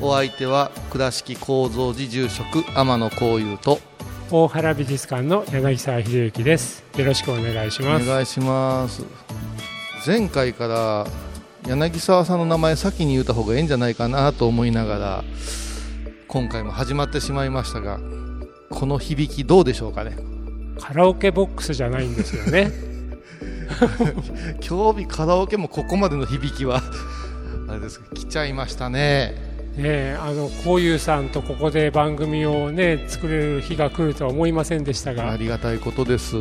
お相手は倉敷構造寺住職天野幸雄と大原美術館の柳沢秀幸です。よろしくお願いしおます。願いします。前回から柳沢さんの名前先に言った方がいいんじゃないかなと思いながら今回も始まってしまいましたがこの響きどうでしょうかね。カラオケボックスじゃないんですよね。今日日カラオケもここまでの響きはあれです来ちゃいましたねねえあのこういうさんとここで番組をね作れる日が来るとは思いませんでしたあがりがたいことです。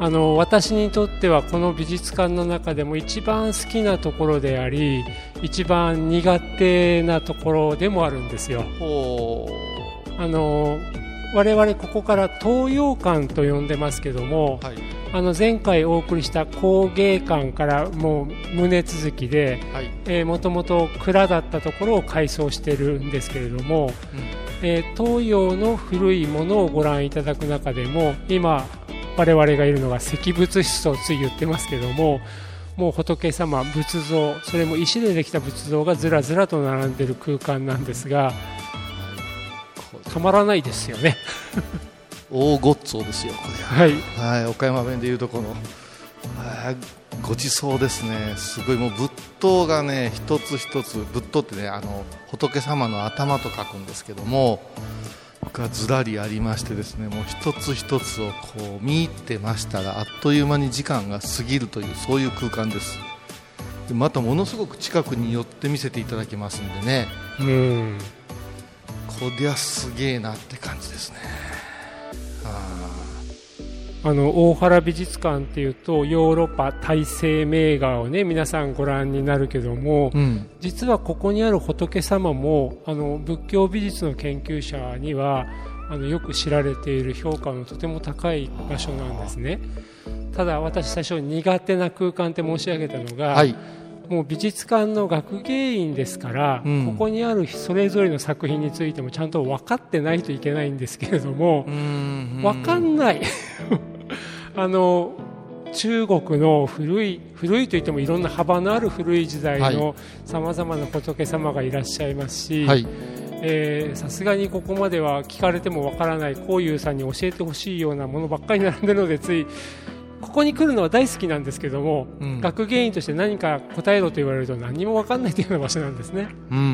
あの私にとってはこの美術館の中でも一番好きなところであり一番苦手なところでもあるんですよ。ほあの我々ここから東洋館と呼んでますけどもうはいあの前回お送りした工芸館からもう胸続きでもともと蔵だったところを改装してるんですけれども、えー東洋の古いものをご覧いただく中でも今我々がいるのが石仏室とつい言ってますけどももう仏様仏像それも石でできた仏像がずらずらと並んでる空間なんですがたまらないですよね大ごっつおですよ。これははい。はい岡山弁でいうとこの。はいごちそうですね。すごいもう仏塔がね一つ一つ仏塔ってねあの仏様の頭と書くんですけどもがずらりありましてですねもう一つ一つをこう見入ってましたらあっという間に時間が過ぎるというそういう空間です。でまたものすごく近くに寄って見せていただきますんでね。うん。こりゃすげえなって感じですねああの大原美術館っていうとヨーロッパ大西名画をね皆さんご覧になるけども、ーうん。実はここにある仏様もあの仏教美術の研究者にはあのよく知られている評価のとても高い場所なんですね。ただ私最初苦手な空間って申し上げたのが、はいもう美術館の学芸員ですから、うん。ここにあるそれぞれの作品についてもちゃんと分かってないといけないんですけれども、うん。わかんない。あの中国の古い古いといってもいろんな幅のある古い時代のさまざまな仏様がいらっしゃいますしはい。えーさすがにここまでは聞かれてもわからないこういうさんに教えてほしいようなものばっかり並んでるのでついここに来るのは大好きなんですけども、うん。学芸員として何か答えろと言われると何もわかんないというような場所なんですね。うんうん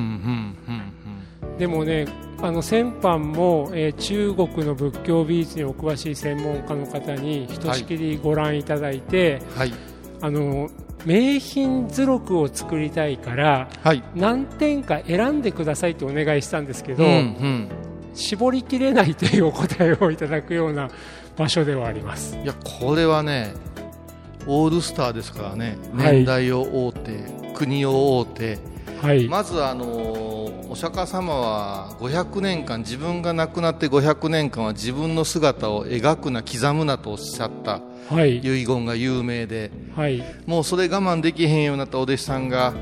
うんでもねあの先般も、えー中国の仏教美術にお詳しい専門家の方にひとしきりご覧いただいて、うんはい。あの名品図録を作りたいからはい。何点か選んでくださいとお願いしたんですけど、うんうん。絞りきれないというお答えをいただくような場所ではあります。いやこれはねオールスターですからねはい。年代を追うて、国を追うてはい、まずあのお釈迦様は500年間自分が亡くなって500年間は自分の姿を描くな刻むなとおっしゃったはい、遺言が有名で。はい、もうそれ我慢できへんようになったお弟子さんが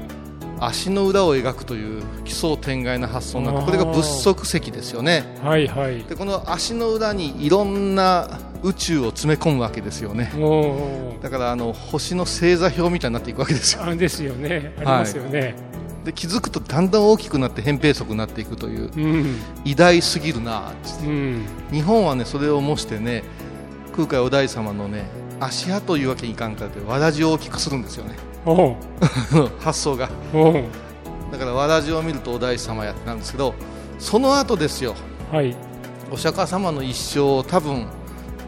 足の裏を描くという奇想天外な発想になってこれが仏足石ですよね。はい、はい。でこの足の裏にいろんな宇宙を詰め込むわけですよね。もだからあの星の星座表みたいになっていくわけですよ。ですよね、ありますよね。で気づくとだんだん大きくなって扁平足になっていくといううん、偉大すぎるな。ってうん、日本はねそれを模してね空海お大様のね足跡というわけにいかんからってわらじを大きくするんですよね発想が。だからわらじを見るとお大師様やってなんですけどその後ですよ。はい、お釈迦様の一生を多分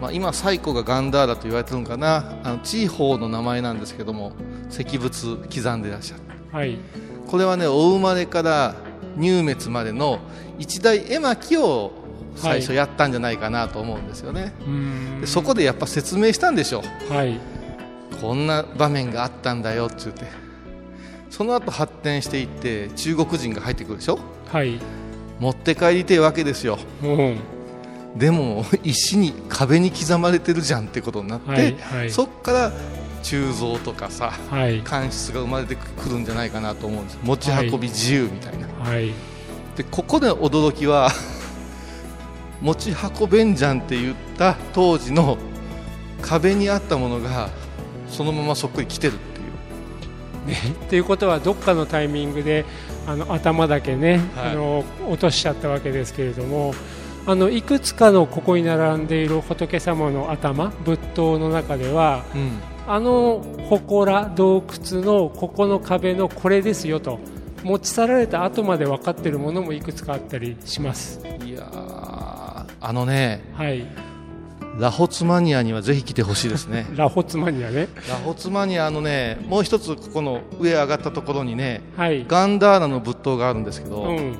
まあ、今最古がガンダーラと言われてるのかな。あの地方の名前なんですけども石仏刻んでらっしゃるはい。これはねお生まれから入滅までの一大絵巻を最初やったんじゃないかなと思うんですよね、うーん。でそこでやっぱ説明したんでしょう。はいこんな場面があったんだよって言ってその後発展していって中国人が入ってくるでしょ？はい。持って帰りてえわけですよ。うん。でも石に壁に刻まれてるじゃんってことになって、はいはい。そっから鋳造とかさはい。乾漆が生まれてくるんじゃないかなと思うんです。持ち運び自由みたいな、はい。でここで驚きは持ち運べんじゃんって言った当時の壁にあったものがそのままそっくり来てるっていう。ね、っていうことはどっかのタイミングであの頭だけね、はい。あの落としちゃったわけですけれどもあのいくつかのここに並んでいる仏様の頭仏塔の中ではうん。あの祠洞窟のここの壁のこれですよと持ち去られた後まで分かっているものもいくつかあったりします。いやーあのねはい、ラホツマニアにはぜひ来てほしいですね ラホツマニアね。ラホツマニアのねもう一つここの上上がったところにねはい。ガンダーラの仏塔があるんですけど、うん。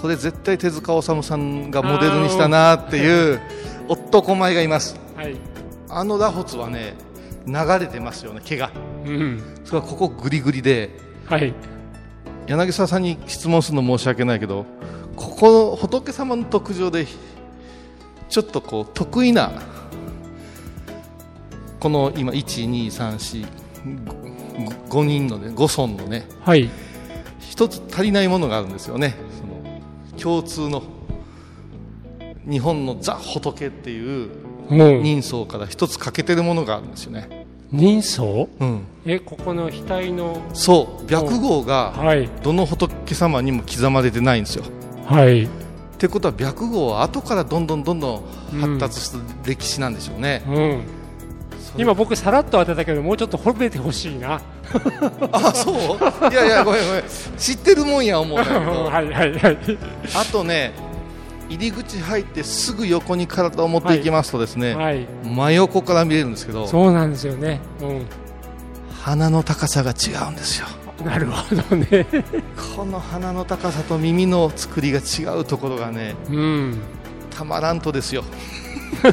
これ絶対手塚治虫さんがモデルにしたなっていう 男前がいますはい。あのラホツはね流れてますよね毛がうん。それはここグリグリではい。柳沢さんに質問するの申し訳ないけどここの仏様の特徴でちょっとこう得意なこの今12345人のね5尊のねはい。一つ足りないものがあるんですよね。その共通の日本のザ・仏っていう人相から一つ欠けてるものがあるんですよね、人相？うん、え、ここの額の、そう。白号がはい。どの仏様にも刻まれてないんですよ。はい。ってことは白号は後からどんどんどんどん発達した歴史なんでしょうね、うん。今僕さらっと当てたけどもうちょっと褒めてほしいな。あそう？いやいやごめんごめん知ってるもんや思うんだけど はいはいはい。あとね入り口入ってすぐ横に体を持っていきますとですね、はい。真横から見れるんですけどそうなんですよね。う鼻の高さが違うんですよん。なるほどね。この鼻の高さと耳の作りが違うところがねうん。たまらんとですよ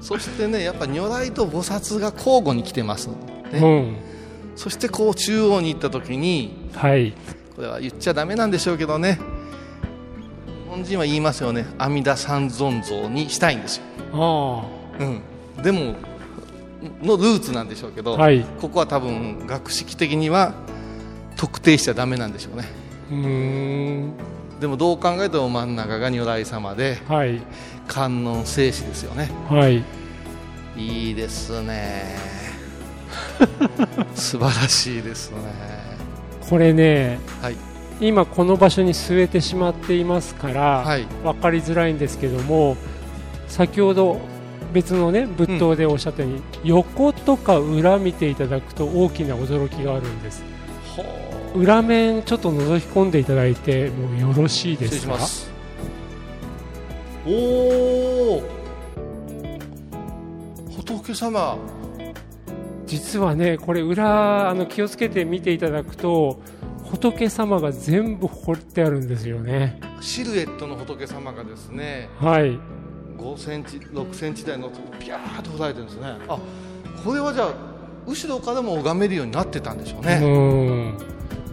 そしてねやっぱ如来と菩薩が交互に来てます、ねうん。そしてこう中央に行った時にはい。これは言っちゃダメなんでしょうけどね日本人は言いますよね阿弥陀三尊像にしたいんですよ、あうん、でものルーツなんでしょうけど、あ。はい。ここは多分学識的には特定しちゃダメなんでしょうねうーん。でもどう考えても真ん中が如来様ではい。観音聖子ですよねはい。いいですね 素晴らしいですねこれね、はい今この場所に据えてしまっていますから、はい分かりづらいんですけども先ほど別のね仏塔でおっしゃったように、横とか裏見ていただくと大きな驚きがあるんです。ほ裏面ちょっと覗き込んでいただいてもうよろしいで失礼すかします。おお仏様。実はねこれ裏あの気をつけて見ていただくと仏様が全部彫ってあるんですよね。シルエットの仏様がですね。はい5センチ6センチ台のピャーッと掘られてるんですね。あこれはじゃあ後ろからも拝めるようになってたんでしょううね、ん。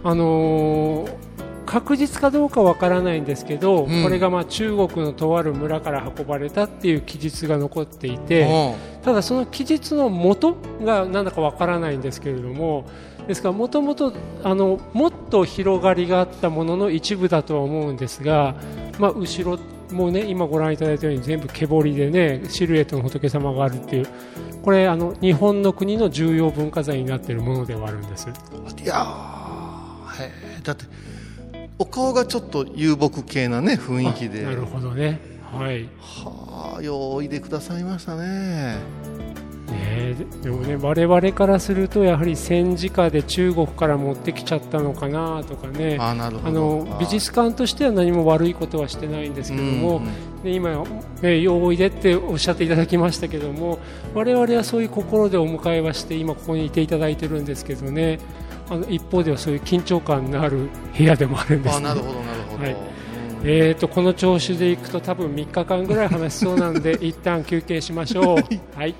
あのー確実かどうかわからないんですけど、うん。これがまあ中国のとある村から運ばれたっていう記述が残っていて、ただその記述の元が何だかわからないんですけれどもですからもともとあのもっと広がりがあったものの一部だとは思うんですが、まあ、後ろもね今ご覧いただいたように全部毛彫りでねシルエットの仏様があるっていうこれあの日本の国の重要文化財になっているものではあるんです。いやーだってお顔がちょっと遊牧系なね雰囲気でなるほどね。はい。はあよういでくださいましたねねねでもね我々からするとやはり戦時下で中国から持ってきちゃったのかなとかね。あの美術館としては何も悪いことはしてないんですけども、うんうん。で今、ね、ようおいでっておっしゃっていただきましたけども我々はそういう心でお迎えはして今ここにいていただいてるんですけどね。あの一方ではそういう緊張感のある部屋でもあるんです、ね、あなるほどなるほど、はい。うん。えー、とこの調子でいくと多分3日間ぐらい話しそうなんで 一旦休憩しましょう。はい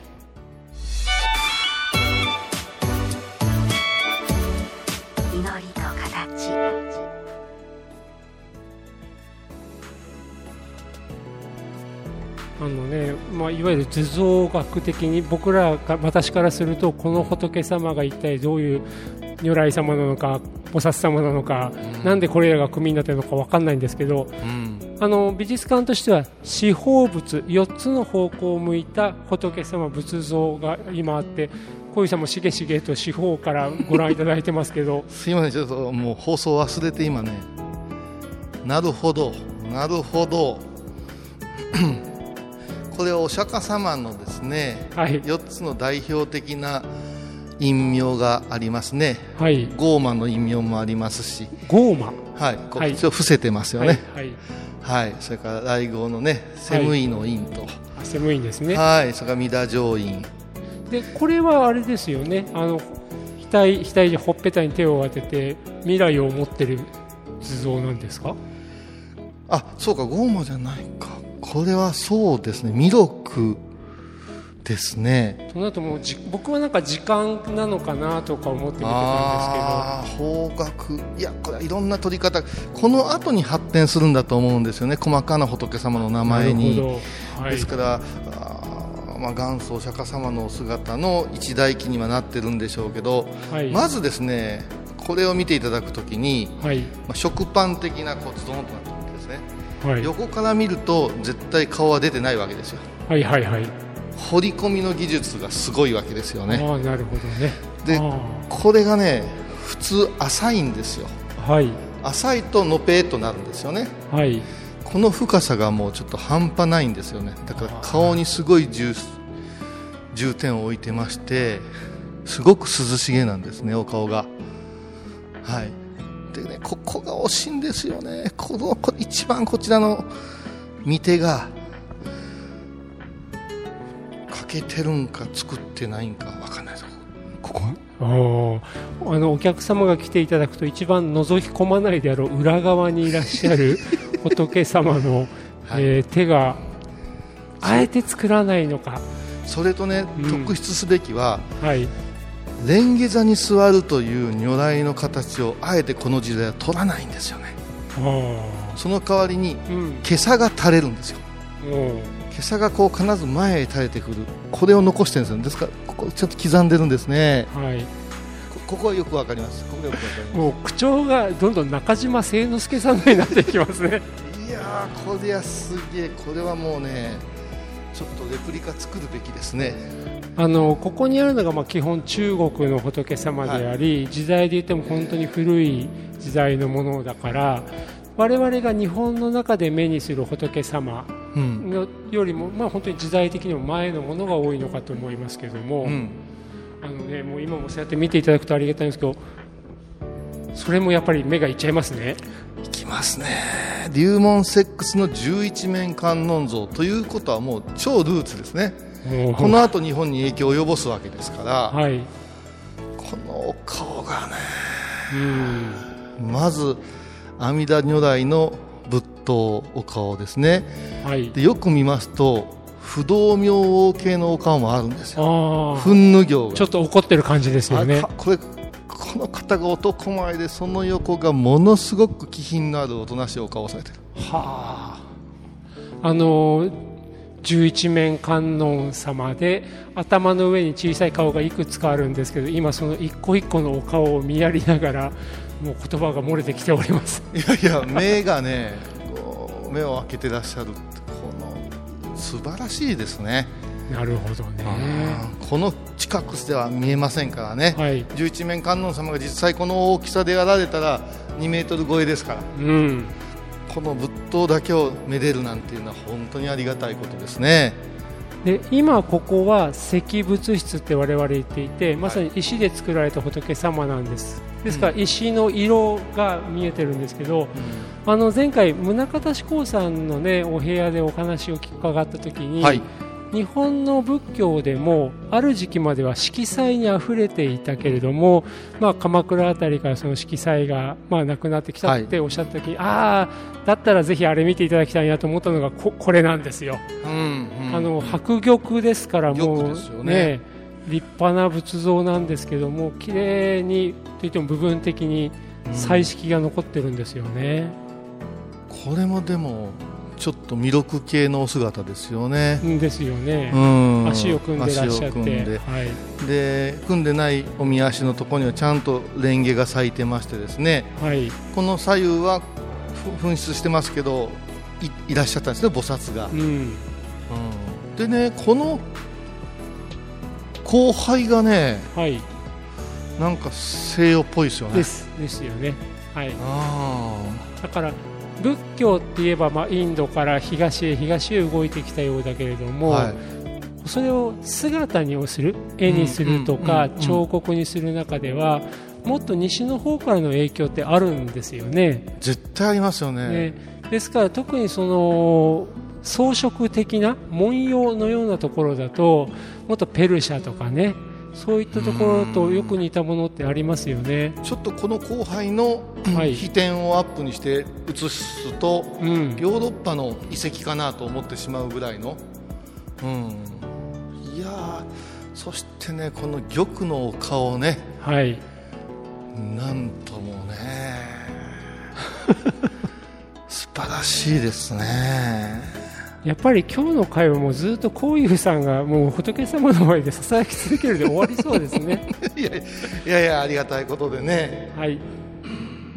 あ、いわゆる図像学的に僕らが私からするとこの仏様が一体どういう如来様なのか菩薩様なのか、なんでこれらが組になっているのか分かんないんですけどうん。あの美術館としては四方仏4つの方向を向いた仏様仏像が今あって小遊さんもしげしげと四方からご覧いただいてますけど。すいませんちょっともう放送忘れて今ね。なるほど。なるほどこれはお釈迦様のですねはい。4つの代表的な陰陽がありますね。はい。ゴーマの陰陽もありますし。ゴーマ。はい。こはい。っちを伏せてますよはい。ねはい。はい、それから来号のねセムイの陰と。あセムインですね。はい、それから三田上院。でこれはあれですよね。あの額額にほっぺたに手を当てて未来を持ってる図像なんですか？あそうか。ゴーマじゃないかこれはそうですね。弥勒ですね。その後もうじ僕はなんか時間なのかなとか思って見てたんですけど。方角。いやこれはいろんな取り方。この後に発展するんだと思うんですよね。細かな仏様の名前に、はい。ですからまあ、元祖お釈迦様のお姿の一大記にはなってるんでしょうけど、はい。まずですねこれを見ていただくときに、はい。まあ、食パン的な骨丼となってるわけですね、はい。横から見ると絶対顔は出てないわけですよ。はいはいはい。彫り込みの技術がすごいわけですよね。ああなるほどね。であこれがね普通浅いんですよ。あはい。浅いとのぺーっとなるんですよね。はい。この深さがもうちょっと半端ないんですよね。だから顔にすごい重重点を置いてましてすごく涼しげなんですねお顔が。はいでねここが惜しいんですよね。このこ一番こちらの見手が欠けてるんか作ってないんかわかんないぞ。ここ？あのお客様が来ていただくと一番覗き込まないであろう裏側にいらっしゃる 仏様の、はい。えー手があえて作らないのか。それとね、うん。特筆すべきははい蓮華座に座るという如来の形をあえてこの時代は取らないんですよね。あその代わりにあうん。袈裟が垂れるんですよ。袈裟がこう必ず前へ垂れてくる。これを残してるんですよ。ですからここちょっと刻んでるんですね。はい。こここはよくわかります。ここがよくわかりまもう口調がどんどん中島誠之助さんになっていきます。ねすいやーこれはすげえこれはもうねちょっとレプリカ作るべきですね。あのここにあるのがまあ基本中国の仏様であり、時代で言っても本当に古い時代のものだから我々が日本の中で目にする仏様うん、のよりも、まあ、本当に時代的にも前のものが多いのかと思いますけども、うん、あのね、もう今もそうやって見ていただくとありがたいんですけどそれもやっぱり目がいっちゃいますね。ますね。龍門石窟の十一面観音像ということはもう超ルーツですね。この後日本に影響を及ぼすわけですから、はい、このお顔がねうん。まず阿弥陀如来の仏頭お顔ですね。はい、でよく見ますと不動明王系のお顔もあるんですよ。あ憤怒行が。ちょっと怒ってる感じですよね。これこの方が男前でその横がものすごく気品のあるおとなしいお顔をされてる。はあ、あの十一面観音様で頭の上に小さい顔がいくつかあるんですけど今その一個一個のお顔を見やりながらもう言葉が漏れてきております。いやいや目がね目を開けてらっしゃるってこの素晴らしいですね、なるほどね。この近くでは見えませんからね、はい。十一面観音様が実際この大きさでやられたら2メートル超えですから。うん。この仏塔だけをめでるなんていうのは本当にありがたいことですね。で今ここは石仏室って我々言っていてまさに石で作られた仏様なんです。ですから石の色が見えてるんですけど、あの前回宗像志功さんのねお部屋でお話を伺った時に、はい日本の仏教でもある時期までは色彩にあふれていたけれども、まあ、鎌倉あたりからその色彩が、まあ、なくなってきたっておっしゃった時に、ああだったらぜひあれ見ていただきたいなと思ったのがここれなんですよ、うんうん。あの白玉ですからもう玉ですよね。立派な仏像なんですけども綺麗にといっても部分的に彩色が残ってるんですよね、これもでもちょっと弥勒系のお姿ですよね、うんですよね、うん。足を組んでらっしゃっ足を組んで。てはい。で組んでないおみ足のところにはちゃんとレンゲが咲いてましてですね。はい。この左右はふ紛失してますけどいいらっしゃったんですね菩薩が、うん。うん。でねこの後輩がねはい。なんか西洋っぽいですよね。ですですよね。はい。あだから仏教って言えば、まあ、インドから東へ東へ動いてきたようだけれどあも、はい。それを姿にする絵にするとか、うんうんうんうん。彫刻にする中ではもっと西の方からの影響ってあるんですよね。絶対ありますよね。ね。ですから特にその装飾的な文様のようなところだともっとペルシャとかねそういったところとよく似たものってありますよね。ちょっとこの後輩のはい。飛天をアップにして写すとうん、ヨーロッパの遺跡かなと思ってしまうぐらいの、うん、いやーそしてねこの玉のお顔ね。はい。なんともね。素晴らしいですねやっぱり今日の会話もずっとこういうさんがもう仏様の前でささやき続けるで終わりそうですね。いやいやいやありがたいことでねはい。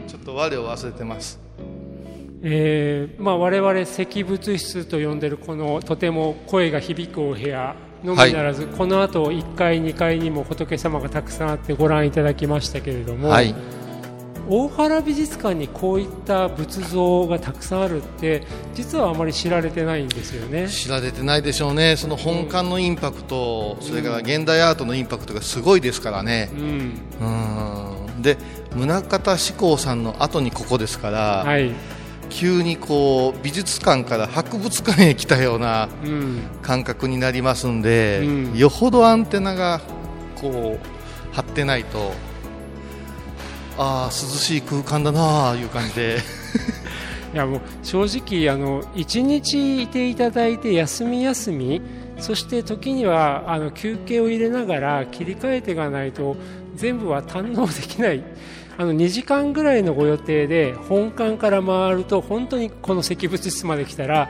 ちょっと我を忘れてますえーまあ我々石仏室と呼んでるこのとても声が響くお部屋のみならず、この後1階2階にも仏様がたくさんあってご覧いただきましたけれども、はい大原美術館にこういった仏像がたくさんあるって実はあまり知られてないんですよね。知られてないでしょうね。その本館のインパクト、それから現代アートのインパクトがすごいですからね。うん。うん。で宗像志功さんの後にここですから、はい。急にこう美術館から博物館へ来たようなうん。感覚になりますんで、うん。よほどアンテナがこう張ってないとああ涼しい空間だなあいう感じで。いやもう正直あの一日いていただいて休み休みそして時にはあの休憩を入れながら切り替えていかないと全部は堪能できない。あの2時間ぐらいのご予定で本館から回ると本当にこの石仏室まで来たら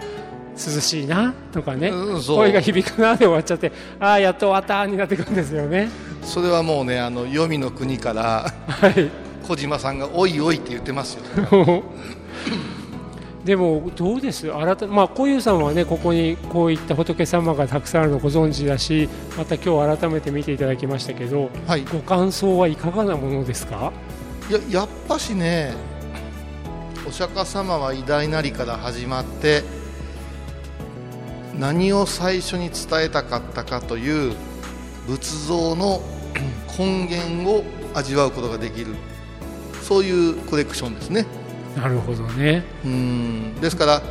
涼しいなとかね、うん声が響くなで終わっちゃってああやっと終わったになってくるんですよね。それはもうねあの黄泉の国から はい小島さんが「おいおい」って言ってますよ。でもどうです？改めまあ小遊さんはねここにこういった仏様がたくさんあるのご存知だしまた今日改めて見ていただきましたけどはい。ご感想はいかがなものですか？いややっぱしねお釈迦様は偉大なりから始まって何を最初に伝えたかったかという仏像の根源を味わうことができるそういうコレクションですね。なるほどね。うん。ですから、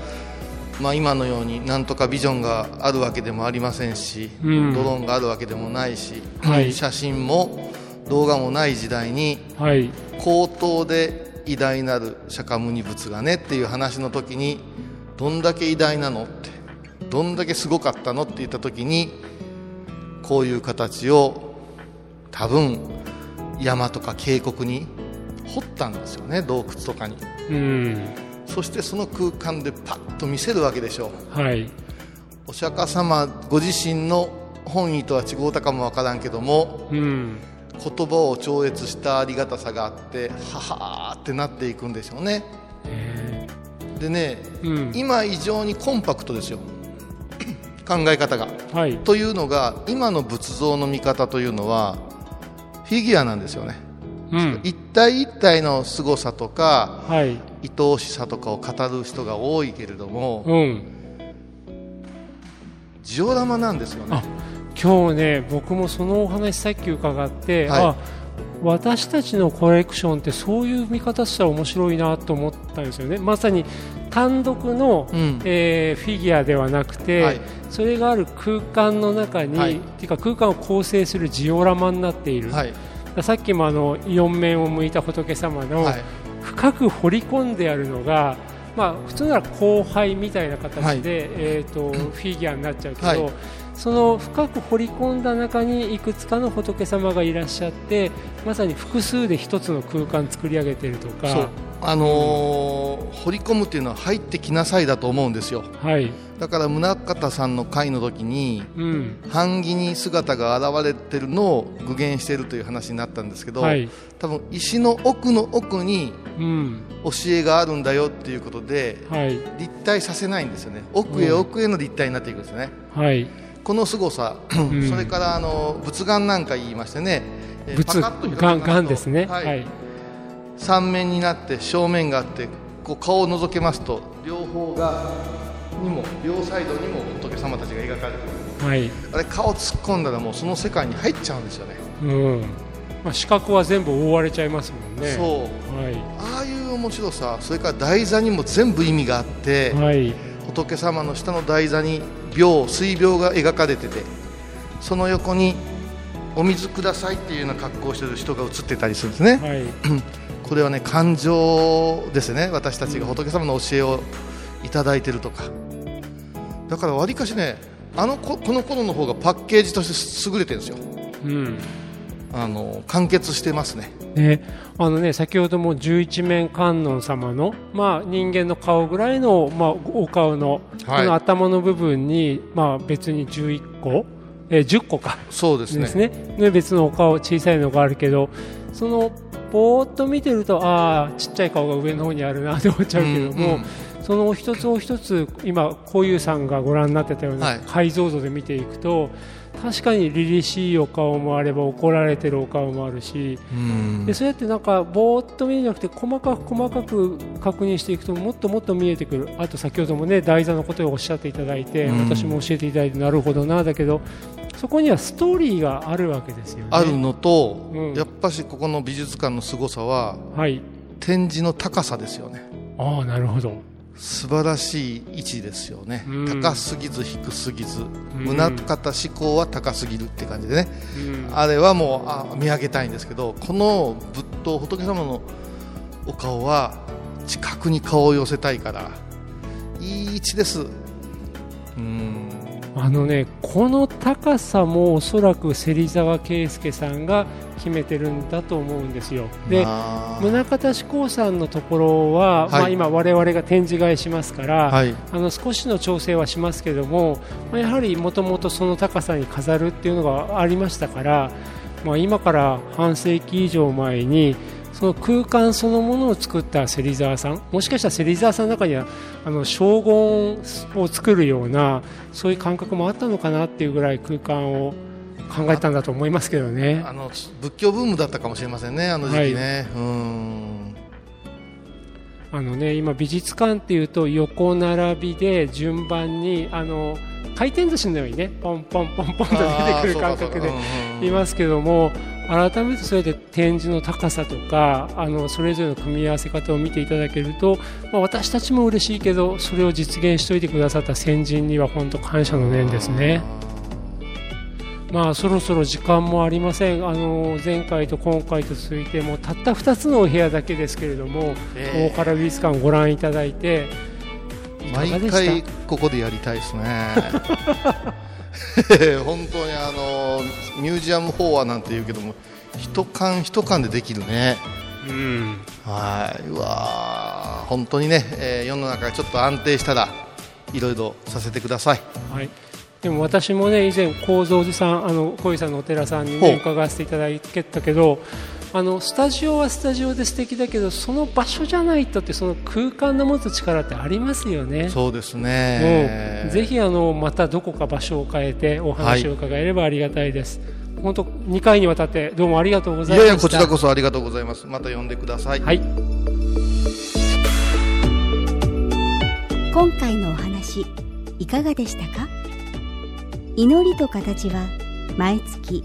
まあ、今のようになんとかビジョンがあるわけでもありませんし、うん。ドローンがあるわけでもないし、はい。写真も動画もない時代にはい。口頭で偉大なる釈迦牟尼仏がねっていう話の時にどんだけ偉大なのってどんだけすごかったのって言った時にこういう形を多分山とか渓谷に掘ったんですよね洞窟とかに。うん。そしてその空間でパッと見せるわけでしょう。はい。お釈迦様ご自身の本意とは違うたかもわからんけどもうん。言葉を超越したありがたさがあってははーってなっていくんでしょうね。へでねーうん。今以上にコンパクトですよ。考え方が。はい。というのが今の仏像の見方というのはフィギュアなんですよねうん。一体一体の凄さとかはい。愛おしさとかを語る人が多いけれどもうん。ジオラマなんですよね。あ今日ね僕もそのお話さっき伺って、はい。あ私たちのコレクションってそういう見方したら面白いなと思ったんですよね。まさに単独の、うん。えーフィギュアではなくて、はい。それがある空間の中に、はい。っていうか空間を構成するジオラマになっている、はいさっきもあの四面を向いた仏様の、はい。深く掘り込んであるのが、まあ、普通なら後輩みたいな形で、えー、とフィギュアになっちゃうけど、はいその深く掘り込んだ中にいくつかの仏様がいらっしゃってまさに複数で一つの空間作り上げているとか、あのー掘り込むっていうのは入ってきなさいだと思うんですよ。はい。だから宗像さんの会の時にうん。版木に姿が現れてるのを具現しているという話になったんですけど、はい。多分石の奥の奥にうん。教えがあるんだよっていうことではい。立体させないんですよね。奥へ奥への立体になっていくんですよね、はいこの凄さ、ん。それからあの仏眼なんか言いましてね、えー仏パカッと開くがんがんですね。ははい。い、三面になって正面があってこう顔を覗けますと両方がにも両サイドにも仏様たちが描かれてる。はい。あれ顔突っ込んだらもうその世界に入っちゃうんですよね。うん。まあ、視覚は全部覆われちゃいますもんね。そう。はああいう面白さそれから台座にも全部意味があって、い、はい。仏様の下の台座に秒水秒が描かれててその横にお水くださいっていうような格好をしてる人が映ってたりするんですね、はい。これはね感情ですね。私たちが仏様の教えをいただいてるとか。だからわりかしねあのここの頃の方がパッケージとして優れてるんですよ。うん。あの完結してますねね、あのね先ほども十一面観音様の、まあ、人間の顔ぐらいの、まあ、お顔の,、はい。この頭の部分に、まあ、別に11個、えー10個か。そうですね。ですね。ね別のお顔小さいのがあるけどそのぼーっと見てるとああちっちゃい顔が上の方にあるなって思っちゃうけども、うんうんその一つお一つ今こういうさんがご覧になってたようはない。解像度で見ていくと、確かに凛々しいお顔もあれば怒られてるお顔もあるしうん。でそうやってなんかぼーっと見るんじゃなくて細かく細かく確認していくともっともっと見えてくる。あと先ほどもね台座のことをおっしゃっていただいて、うん。私も教えていただいてなるほどなだけどそこにはストーリーがあるわけですよね。あるのと、うん。やっぱしここの美術館の凄さははい。展示の高さですよね。ああなるほど素晴らしい位置ですよね、うん。高すぎず低すぎず、ん。宗像志向は高すぎるって感じでね、うん。あれはもうあ見上げたいんですけどこの仏塔仏様のお顔は近くに顔を寄せたいからいい位置です。うんあのねこの高さもおそらく芹沢圭介さんが決めてるんだと思うんですよ。で宗像志功さんのところは、はい。まあ、今我々が展示替えしますから、はい。あの少しの調整はしますけども、まあやはりもともとその高さに飾るっていうのがありましたから、まあ、今から半世紀以上前にその空間そのものを作った芹沢さんもしかしたら芹沢さんの中にはあの荘厳を作るようなそういう感覚もあったのかなっていうぐらい空間を考えたんだと思いますけどね。あの仏教ブームだったかもしれませんねあの時期ね、うん。あのね、今、美術館っていうと横並びで順番にあの回転寿司のようにねポンポンポンポンと出てくる感覚でいますけども改めてそれで展示の高さとかあのそれぞれの組み合わせ方を見ていただけると、まあ、私たちも嬉しいけどそれを実現しておいてくださった先人には本当感謝の念ですね。まあそろそろ時間もありません。あの前回と今回と続いてもうたった2つのお部屋だけですけれども、ええ。大原美術館をご覧いただいていかが毎回ここでやりたいですね 本当にあのミュージアムフォアなんて言うけども一巻一巻でできるね。うん。はい。うわー。本当にね、えー世の中がちょっと安定したらいろいろさせてください。はい、でも私もね以前高蔵寺さんあの小井さんのお寺さんに、ね、伺わせていただいたけどあのスタジオはスタジオで素敵だけどその場所じゃないとってその空間の持つ力ってありますよね。そうですもねうぜひあのまたどこか場所を変えてお話を伺えればありがたいです。本当2回にわたってどうもありがとうございました。いやいやこちらこそありがとうございますまた呼んでくださいはい。今回のお話いかがでしたか？祈りと形は毎月